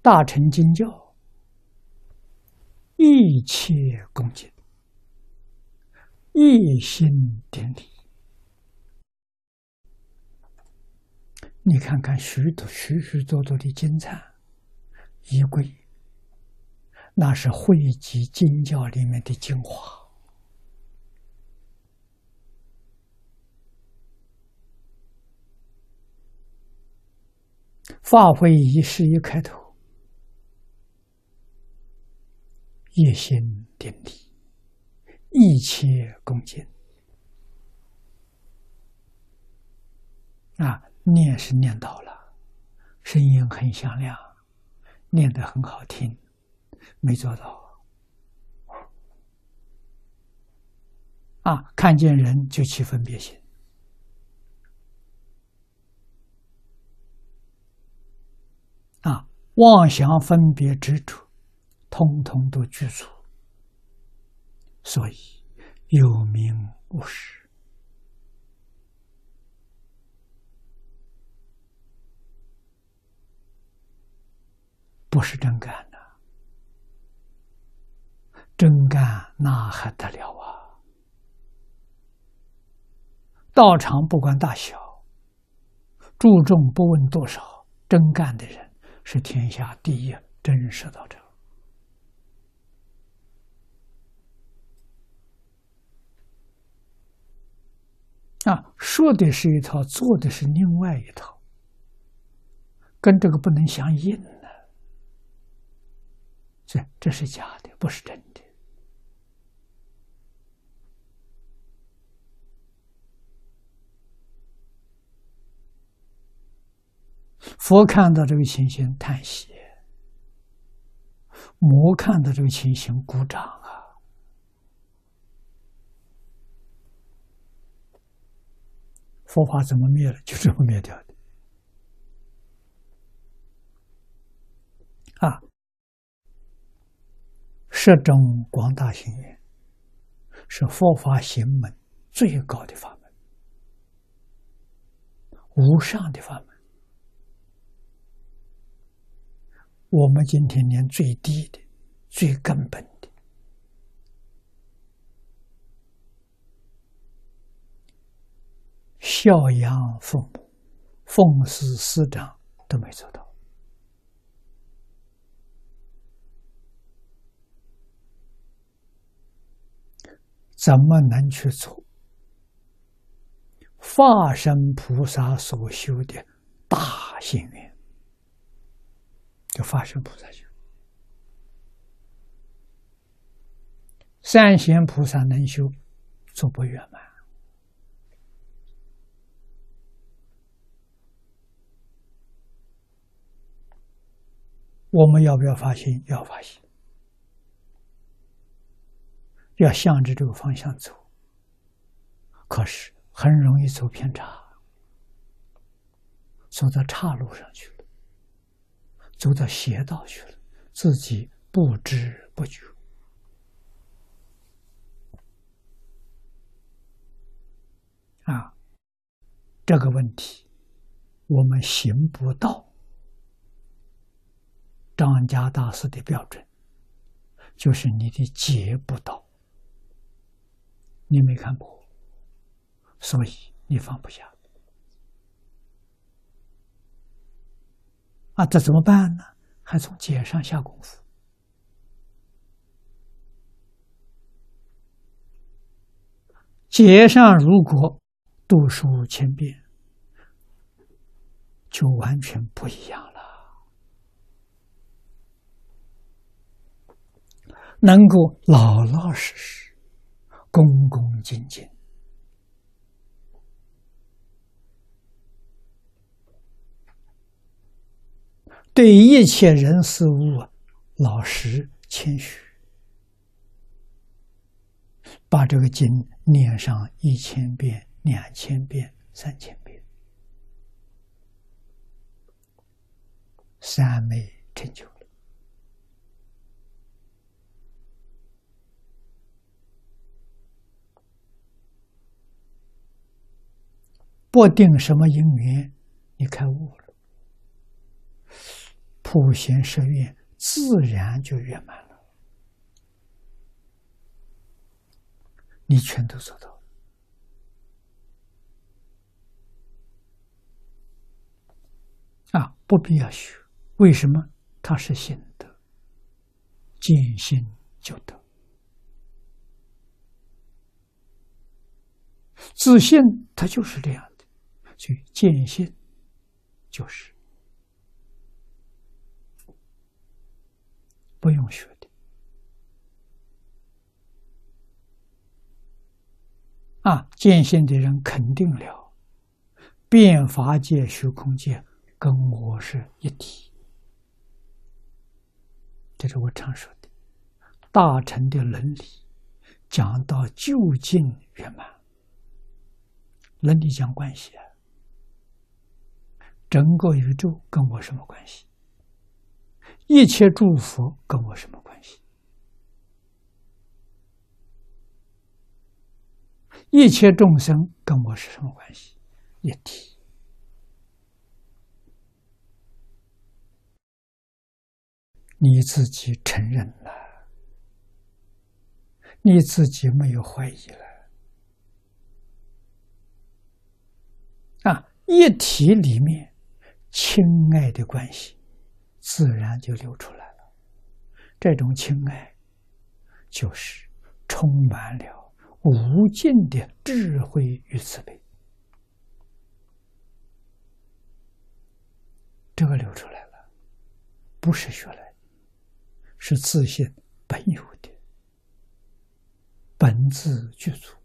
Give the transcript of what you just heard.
大乘经教，一切恭敬，一心顶礼。你看看许多许许多多的经忏、仪轨，那是汇集经教里面的精华。发会仪式一开头，一心顶礼，一切恭敬。啊，念是念到了，声音很响亮，念得很好听，没做到。啊，看见人就起分别心。啊，妄想分别执着，通通都具足，所以有名无实，不是真干的。真干那还得了啊！道场不管大小，注重不问多少，真干的人。是天下第一真实道者啊！说的是一套，做的是另外一套，跟这个不能相应呢。这这是假的，不是真的。佛看到这个情形叹息，魔看到这个情形鼓掌啊！佛法怎么灭了？就这么灭掉的啊！十种广大行愿是佛法行门最高的法门，无上的法门。我们今天连最低的、最根本的孝养父母、奉事师长都没做到，怎么能去做化身菩萨所修的大心愿？就发生菩萨修，三贤菩萨能修，做不圆满。我们要不要发心？要发心，要向着这个方向走。可是很容易走偏差，走到岔路上去了。走到邪道去了，自己不知不觉。啊，这个问题我们行不到。张家大师的标准就是你的结不到，你没看破，所以你放不下。啊，这怎么办呢？还从解上下功夫。解上如果读书千遍，就完全不一样了。能够老老实实、恭恭敬敬。对一切人事物，老实谦虚，把这个经念上一千遍、两千遍、三千遍，三昧成就了。不定什么因缘，你开悟了。普贤十愿自然就圆满了，你全都做到啊！不必要学，为什么？他是心得，见心就得，自信他就是这样见性就是。不用学的啊！见性的人肯定了，变法界、虚空界跟我是一体。这是我常说的，大乘的伦理讲到究竟圆满，伦理讲关系啊，整个宇宙跟我什么关系？一切诸佛跟我什么关系？一切众生跟我是什么关系？一体。你自己承认了，你自己没有怀疑了，啊，一体里面亲爱的关系。自然就流出来了。这种情爱，就是充满了无尽的智慧与慈悲。这个流出来了，不是学来的，是自信本有的，本自具足。